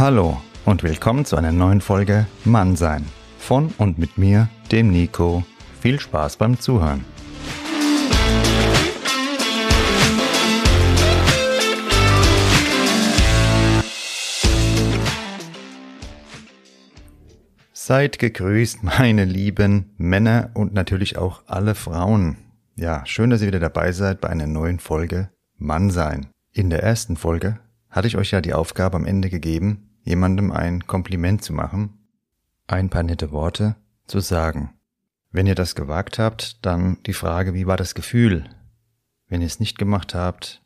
Hallo und willkommen zu einer neuen Folge Mannsein. Von und mit mir, dem Nico. Viel Spaß beim Zuhören. Seid gegrüßt, meine lieben Männer und natürlich auch alle Frauen. Ja, schön, dass ihr wieder dabei seid bei einer neuen Folge Mannsein. In der ersten Folge hatte ich euch ja die Aufgabe am Ende gegeben, jemandem ein Kompliment zu machen, ein paar nette Worte zu sagen. Wenn ihr das gewagt habt, dann die Frage, wie war das Gefühl? Wenn ihr es nicht gemacht habt,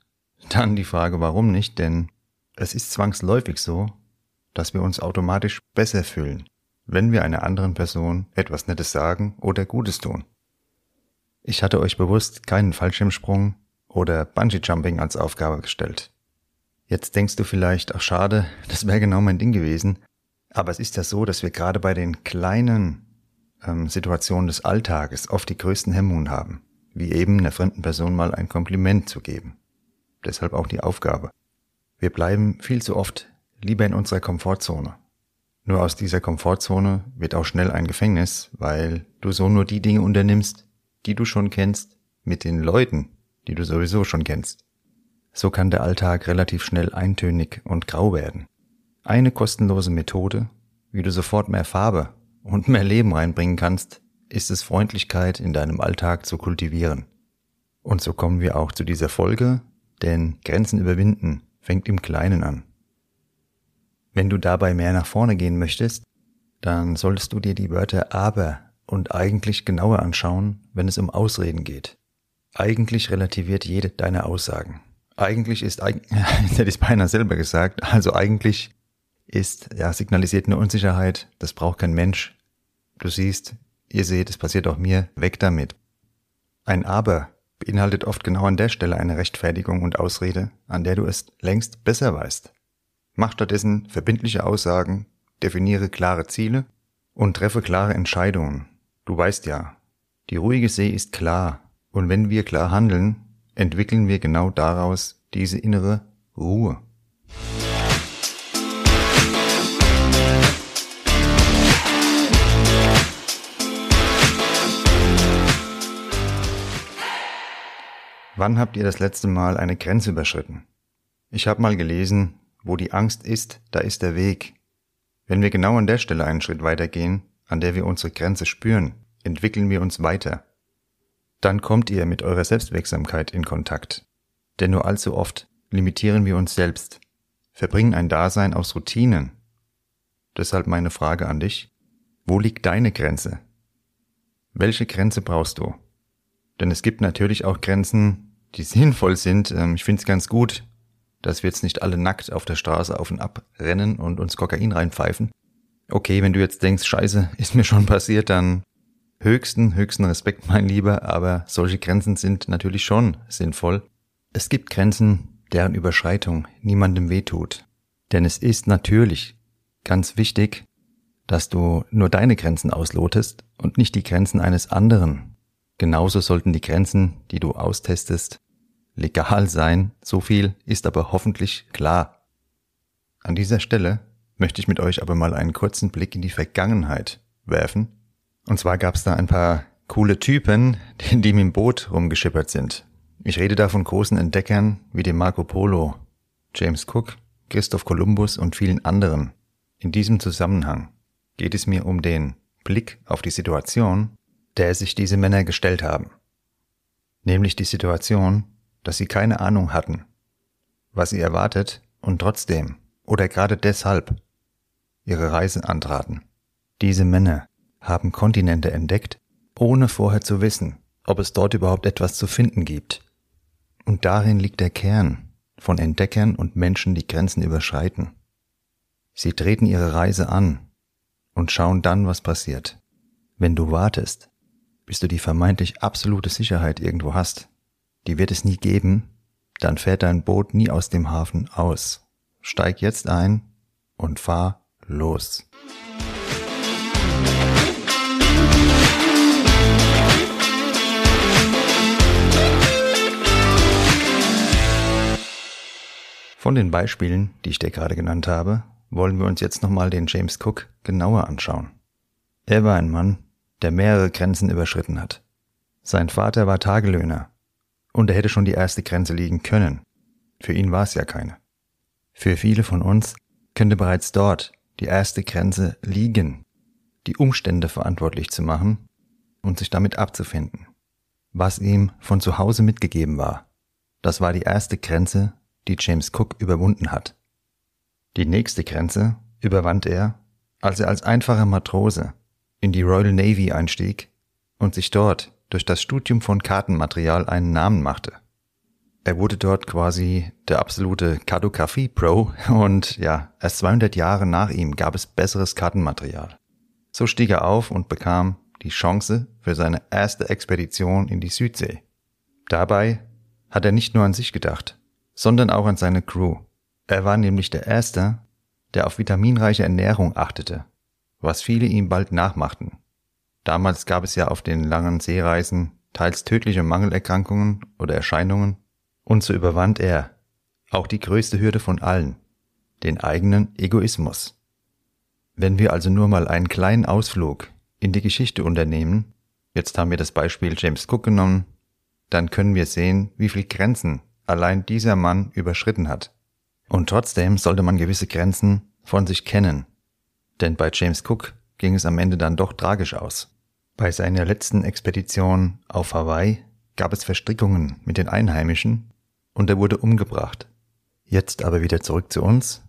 dann die Frage, warum nicht, denn es ist zwangsläufig so, dass wir uns automatisch besser fühlen wenn wir einer anderen Person etwas Nettes sagen oder Gutes tun. Ich hatte euch bewusst keinen Fallschirmsprung oder Bungee-Jumping als Aufgabe gestellt. Jetzt denkst du vielleicht, ach schade, das wäre genau mein Ding gewesen. Aber es ist ja so, dass wir gerade bei den kleinen ähm, Situationen des Alltages oft die größten Hemmungen haben, wie eben einer fremden Person mal ein Kompliment zu geben. Deshalb auch die Aufgabe. Wir bleiben viel zu oft lieber in unserer Komfortzone nur aus dieser Komfortzone wird auch schnell ein Gefängnis, weil du so nur die Dinge unternimmst, die du schon kennst, mit den Leuten, die du sowieso schon kennst. So kann der Alltag relativ schnell eintönig und grau werden. Eine kostenlose Methode, wie du sofort mehr Farbe und mehr Leben reinbringen kannst, ist es Freundlichkeit in deinem Alltag zu kultivieren. Und so kommen wir auch zu dieser Folge, denn Grenzen überwinden fängt im Kleinen an. Wenn du dabei mehr nach vorne gehen möchtest, dann solltest du dir die Wörter aber und eigentlich genauer anschauen, wenn es um Ausreden geht. Eigentlich relativiert jede deine Aussagen. Eigentlich ist, hätte ich beinahe selber gesagt, also eigentlich ist, ja, signalisiert eine Unsicherheit, das braucht kein Mensch. Du siehst, ihr seht, es passiert auch mir, weg damit. Ein Aber beinhaltet oft genau an der Stelle eine Rechtfertigung und Ausrede, an der du es längst besser weißt. Mach stattdessen verbindliche Aussagen, definiere klare Ziele und treffe klare Entscheidungen. Du weißt ja, die ruhige See ist klar, und wenn wir klar handeln, entwickeln wir genau daraus diese innere Ruhe. Wann habt ihr das letzte Mal eine Grenze überschritten? Ich habe mal gelesen, wo die Angst ist, da ist der Weg. Wenn wir genau an der Stelle einen Schritt weitergehen, an der wir unsere Grenze spüren, entwickeln wir uns weiter. Dann kommt ihr mit eurer Selbstwirksamkeit in Kontakt. Denn nur allzu oft limitieren wir uns selbst, verbringen ein Dasein aus Routinen. Deshalb meine Frage an dich. Wo liegt deine Grenze? Welche Grenze brauchst du? Denn es gibt natürlich auch Grenzen, die sinnvoll sind. Ähm, ich finde es ganz gut, dass wir jetzt nicht alle nackt auf der Straße auf und ab rennen und uns Kokain reinpfeifen. Okay, wenn du jetzt denkst, scheiße, ist mir schon passiert, dann höchsten, höchsten Respekt, mein Lieber, aber solche Grenzen sind natürlich schon sinnvoll. Es gibt Grenzen, deren Überschreitung niemandem wehtut. Denn es ist natürlich ganz wichtig, dass du nur deine Grenzen auslotest und nicht die Grenzen eines anderen. Genauso sollten die Grenzen, die du austestest, legal sein, so viel ist aber hoffentlich klar. An dieser Stelle möchte ich mit euch aber mal einen kurzen Blick in die Vergangenheit werfen. Und zwar gab es da ein paar coole Typen, die, die mit dem Boot rumgeschippert sind. Ich rede da von großen Entdeckern wie dem Marco Polo, James Cook, Christoph Kolumbus und vielen anderen. In diesem Zusammenhang geht es mir um den Blick auf die Situation, der sich diese Männer gestellt haben. Nämlich die Situation, dass sie keine Ahnung hatten, was sie erwartet und trotzdem oder gerade deshalb ihre Reise antraten. Diese Männer haben Kontinente entdeckt, ohne vorher zu wissen, ob es dort überhaupt etwas zu finden gibt. Und darin liegt der Kern von Entdeckern und Menschen, die Grenzen überschreiten. Sie treten ihre Reise an und schauen dann, was passiert. Wenn du wartest, bis du die vermeintlich absolute Sicherheit irgendwo hast, die wird es nie geben, dann fährt dein Boot nie aus dem Hafen aus. Steig jetzt ein und fahr los. Von den Beispielen, die ich dir gerade genannt habe, wollen wir uns jetzt nochmal den James Cook genauer anschauen. Er war ein Mann, der mehrere Grenzen überschritten hat. Sein Vater war Tagelöhner und er hätte schon die erste Grenze liegen können. Für ihn war es ja keine. Für viele von uns könnte bereits dort die erste Grenze liegen, die Umstände verantwortlich zu machen und sich damit abzufinden. Was ihm von zu Hause mitgegeben war, das war die erste Grenze, die James Cook überwunden hat. Die nächste Grenze überwand er, als er als einfacher Matrose in die Royal Navy einstieg und sich dort durch das Studium von Kartenmaterial einen Namen machte. Er wurde dort quasi der absolute Kartografie-Pro und ja, erst 200 Jahre nach ihm gab es besseres Kartenmaterial. So stieg er auf und bekam die Chance für seine erste Expedition in die Südsee. Dabei hat er nicht nur an sich gedacht, sondern auch an seine Crew. Er war nämlich der Erste, der auf vitaminreiche Ernährung achtete, was viele ihm bald nachmachten. Damals gab es ja auf den langen Seereisen teils tödliche Mangelerkrankungen oder Erscheinungen, und so überwand er auch die größte Hürde von allen, den eigenen Egoismus. Wenn wir also nur mal einen kleinen Ausflug in die Geschichte unternehmen, jetzt haben wir das Beispiel James Cook genommen, dann können wir sehen, wie viel Grenzen allein dieser Mann überschritten hat. Und trotzdem sollte man gewisse Grenzen von sich kennen. Denn bei James Cook ging es am Ende dann doch tragisch aus. Bei seiner letzten Expedition auf Hawaii gab es Verstrickungen mit den Einheimischen und er wurde umgebracht. Jetzt aber wieder zurück zu uns.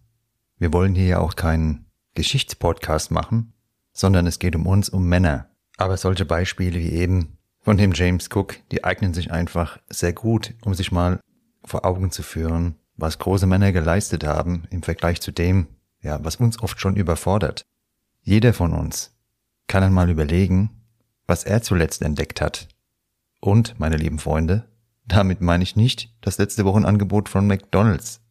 Wir wollen hier ja auch keinen Geschichtspodcast machen, sondern es geht um uns, um Männer. Aber solche Beispiele wie eben von dem James Cook, die eignen sich einfach sehr gut, um sich mal vor Augen zu führen, was große Männer geleistet haben im Vergleich zu dem, ja, was uns oft schon überfordert. Jeder von uns kann einmal überlegen, was er zuletzt entdeckt hat. Und, meine lieben Freunde, damit meine ich nicht das letzte Wochenangebot von McDonald's.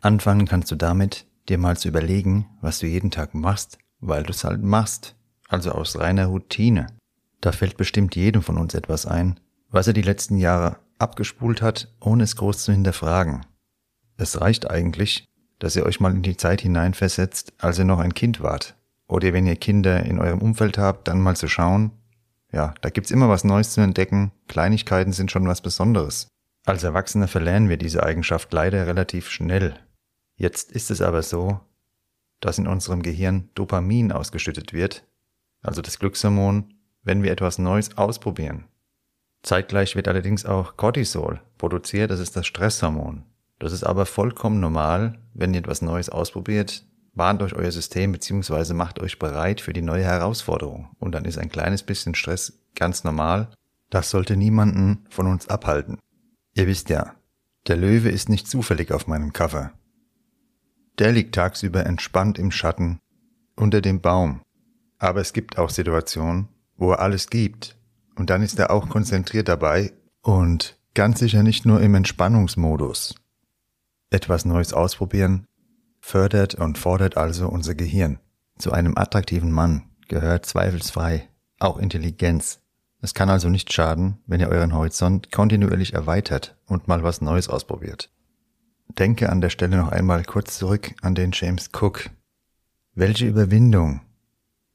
Anfangen kannst du damit, dir mal zu überlegen, was du jeden Tag machst, weil du es halt machst, also aus reiner Routine. Da fällt bestimmt jedem von uns etwas ein, was er die letzten Jahre abgespult hat, ohne es groß zu hinterfragen. Es reicht eigentlich, dass ihr euch mal in die Zeit hineinversetzt, als ihr noch ein Kind wart. Oder wenn ihr Kinder in eurem Umfeld habt, dann mal zu schauen. Ja, da gibt's immer was Neues zu entdecken. Kleinigkeiten sind schon was Besonderes. Als Erwachsene verlernen wir diese Eigenschaft leider relativ schnell. Jetzt ist es aber so, dass in unserem Gehirn Dopamin ausgeschüttet wird, also das Glückshormon, wenn wir etwas Neues ausprobieren. Zeitgleich wird allerdings auch Cortisol produziert, das ist das Stresshormon. Das ist aber vollkommen normal, wenn ihr etwas Neues ausprobiert, warnt euch euer System bzw. macht euch bereit für die neue Herausforderung. Und dann ist ein kleines bisschen Stress ganz normal. Das sollte niemanden von uns abhalten. Ihr wisst ja, der Löwe ist nicht zufällig auf meinem Cover. Der liegt tagsüber entspannt im Schatten unter dem Baum. Aber es gibt auch Situationen, wo er alles gibt. Und dann ist er auch konzentriert dabei und ganz sicher nicht nur im Entspannungsmodus. Etwas Neues ausprobieren fördert und fordert also unser Gehirn. Zu einem attraktiven Mann gehört zweifelsfrei auch Intelligenz. Es kann also nicht schaden, wenn ihr euren Horizont kontinuierlich erweitert und mal was Neues ausprobiert. Denke an der Stelle noch einmal kurz zurück an den James Cook. Welche Überwindung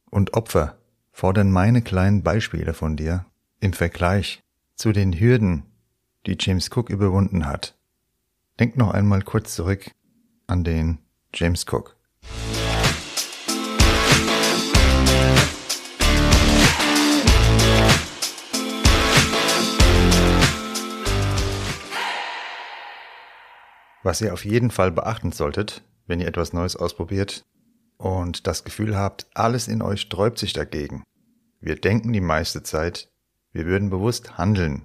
und Opfer fordern meine kleinen Beispiele von dir im Vergleich zu den Hürden, die James Cook überwunden hat? Denk noch einmal kurz zurück an den James Cook. Was ihr auf jeden Fall beachten solltet, wenn ihr etwas Neues ausprobiert und das Gefühl habt, alles in euch sträubt sich dagegen. Wir denken die meiste Zeit, wir würden bewusst handeln,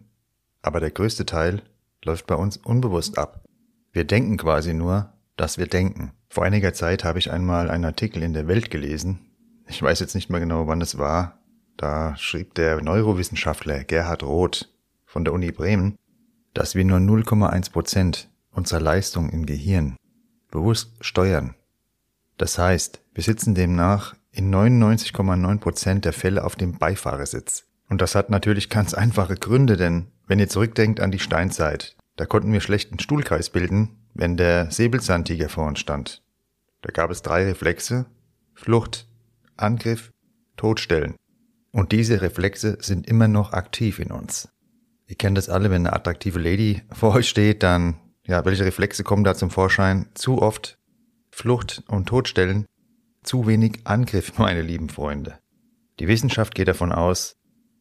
aber der größte Teil läuft bei uns unbewusst ab. Wir denken quasi nur, dass wir denken. Vor einiger Zeit habe ich einmal einen Artikel in der Welt gelesen. Ich weiß jetzt nicht mehr genau, wann es war. Da schrieb der Neurowissenschaftler Gerhard Roth von der Uni Bremen, dass wir nur 0,1 Prozent unserer Leistung im Gehirn bewusst steuern. Das heißt, wir sitzen demnach in 99,9% der Fälle auf dem Beifahrersitz. Und das hat natürlich ganz einfache Gründe, denn wenn ihr zurückdenkt an die Steinzeit, da konnten wir schlecht einen Stuhlkreis bilden, wenn der Säbelzahntiger vor uns stand. Da gab es drei Reflexe, Flucht, Angriff, Todstellen. Und diese Reflexe sind immer noch aktiv in uns. Ihr kennt das alle, wenn eine attraktive Lady vor euch steht, dann, ja, welche Reflexe kommen da zum Vorschein? Zu oft Flucht und Todstellen, zu wenig Angriff, meine lieben Freunde. Die Wissenschaft geht davon aus,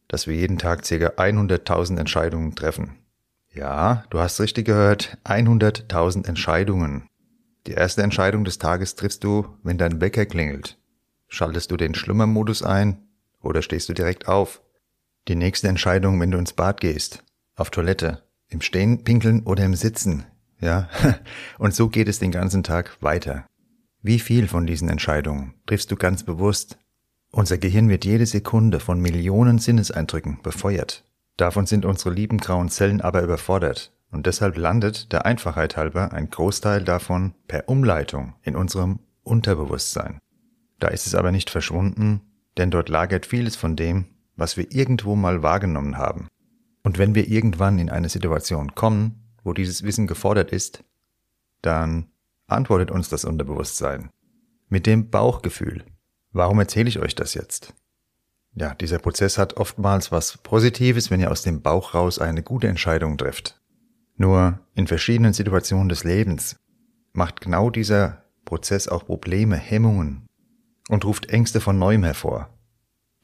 dass wir jeden Tag ca. 100.000 Entscheidungen treffen. Ja, du hast richtig gehört, 100.000 Entscheidungen. Die erste Entscheidung des Tages triffst du, wenn dein Wecker klingelt. Schaltest du den Schlummermodus ein oder stehst du direkt auf? Die nächste Entscheidung, wenn du ins Bad gehst, auf Toilette, im Stehen, Pinkeln oder im Sitzen. Ja, und so geht es den ganzen Tag weiter. Wie viel von diesen Entscheidungen triffst du ganz bewusst? Unser Gehirn wird jede Sekunde von Millionen Sinneseindrücken befeuert. Davon sind unsere lieben grauen Zellen aber überfordert und deshalb landet der Einfachheit halber ein Großteil davon per Umleitung in unserem Unterbewusstsein. Da ist es aber nicht verschwunden, denn dort lagert vieles von dem, was wir irgendwo mal wahrgenommen haben. Und wenn wir irgendwann in eine Situation kommen, wo dieses Wissen gefordert ist, dann antwortet uns das Unterbewusstsein mit dem Bauchgefühl. Warum erzähle ich euch das jetzt? Ja, dieser Prozess hat oftmals was Positives, wenn ihr aus dem Bauch raus eine gute Entscheidung trifft. Nur in verschiedenen Situationen des Lebens macht genau dieser Prozess auch Probleme, Hemmungen und ruft Ängste von neuem hervor,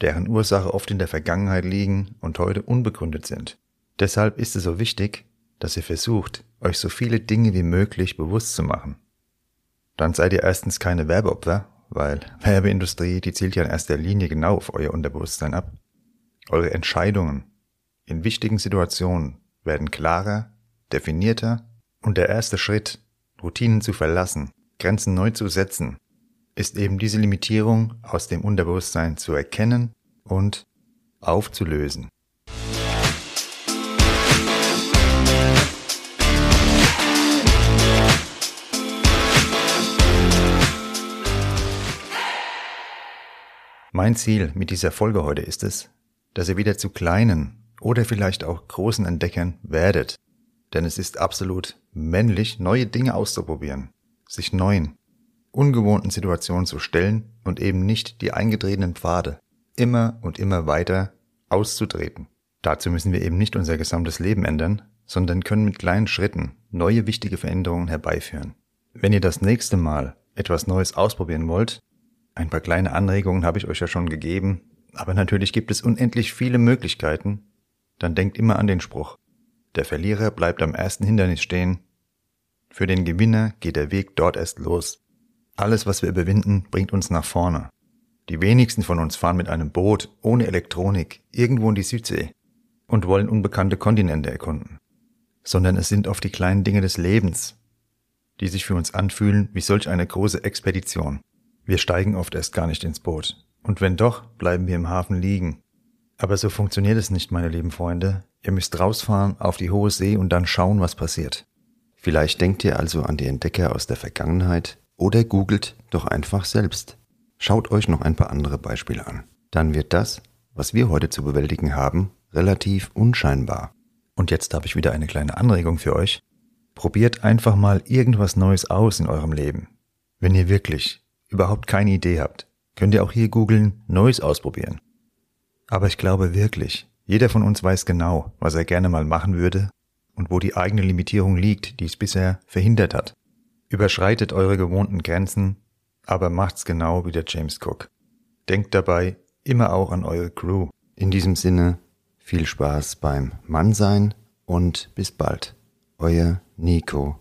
deren Ursache oft in der Vergangenheit liegen und heute unbegründet sind. Deshalb ist es so wichtig, dass ihr versucht, euch so viele Dinge wie möglich bewusst zu machen. Dann seid ihr erstens keine Werbeopfer, weil Werbeindustrie, die zielt ja in erster Linie genau auf euer Unterbewusstsein ab. Eure Entscheidungen in wichtigen Situationen werden klarer, definierter und der erste Schritt, Routinen zu verlassen, Grenzen neu zu setzen, ist eben diese Limitierung aus dem Unterbewusstsein zu erkennen und aufzulösen. Mein Ziel mit dieser Folge heute ist es, dass ihr wieder zu kleinen oder vielleicht auch großen Entdeckern werdet. Denn es ist absolut männlich, neue Dinge auszuprobieren, sich neuen, ungewohnten Situationen zu stellen und eben nicht die eingetretenen Pfade immer und immer weiter auszutreten. Dazu müssen wir eben nicht unser gesamtes Leben ändern, sondern können mit kleinen Schritten neue wichtige Veränderungen herbeiführen. Wenn ihr das nächste Mal etwas Neues ausprobieren wollt, ein paar kleine Anregungen habe ich euch ja schon gegeben, aber natürlich gibt es unendlich viele Möglichkeiten, dann denkt immer an den Spruch. Der Verlierer bleibt am ersten Hindernis stehen. Für den Gewinner geht der Weg dort erst los. Alles, was wir überwinden, bringt uns nach vorne. Die wenigsten von uns fahren mit einem Boot ohne Elektronik irgendwo in die Südsee und wollen unbekannte Kontinente erkunden, sondern es sind oft die kleinen Dinge des Lebens, die sich für uns anfühlen wie solch eine große Expedition. Wir steigen oft erst gar nicht ins Boot, und wenn doch, bleiben wir im Hafen liegen. Aber so funktioniert es nicht, meine lieben Freunde. Ihr müsst rausfahren auf die hohe See und dann schauen, was passiert. Vielleicht denkt ihr also an die Entdecker aus der Vergangenheit oder googelt doch einfach selbst. Schaut euch noch ein paar andere Beispiele an. Dann wird das, was wir heute zu bewältigen haben, relativ unscheinbar. Und jetzt habe ich wieder eine kleine Anregung für euch. Probiert einfach mal irgendwas Neues aus in eurem Leben. Wenn ihr wirklich überhaupt keine Idee habt, könnt ihr auch hier googeln Neues ausprobieren. Aber ich glaube wirklich, jeder von uns weiß genau, was er gerne mal machen würde und wo die eigene Limitierung liegt, die es bisher verhindert hat. Überschreitet eure gewohnten Grenzen, aber macht's genau wie der James Cook. Denkt dabei immer auch an eure Crew. In diesem Sinne, viel Spaß beim Mannsein und bis bald. Euer Nico.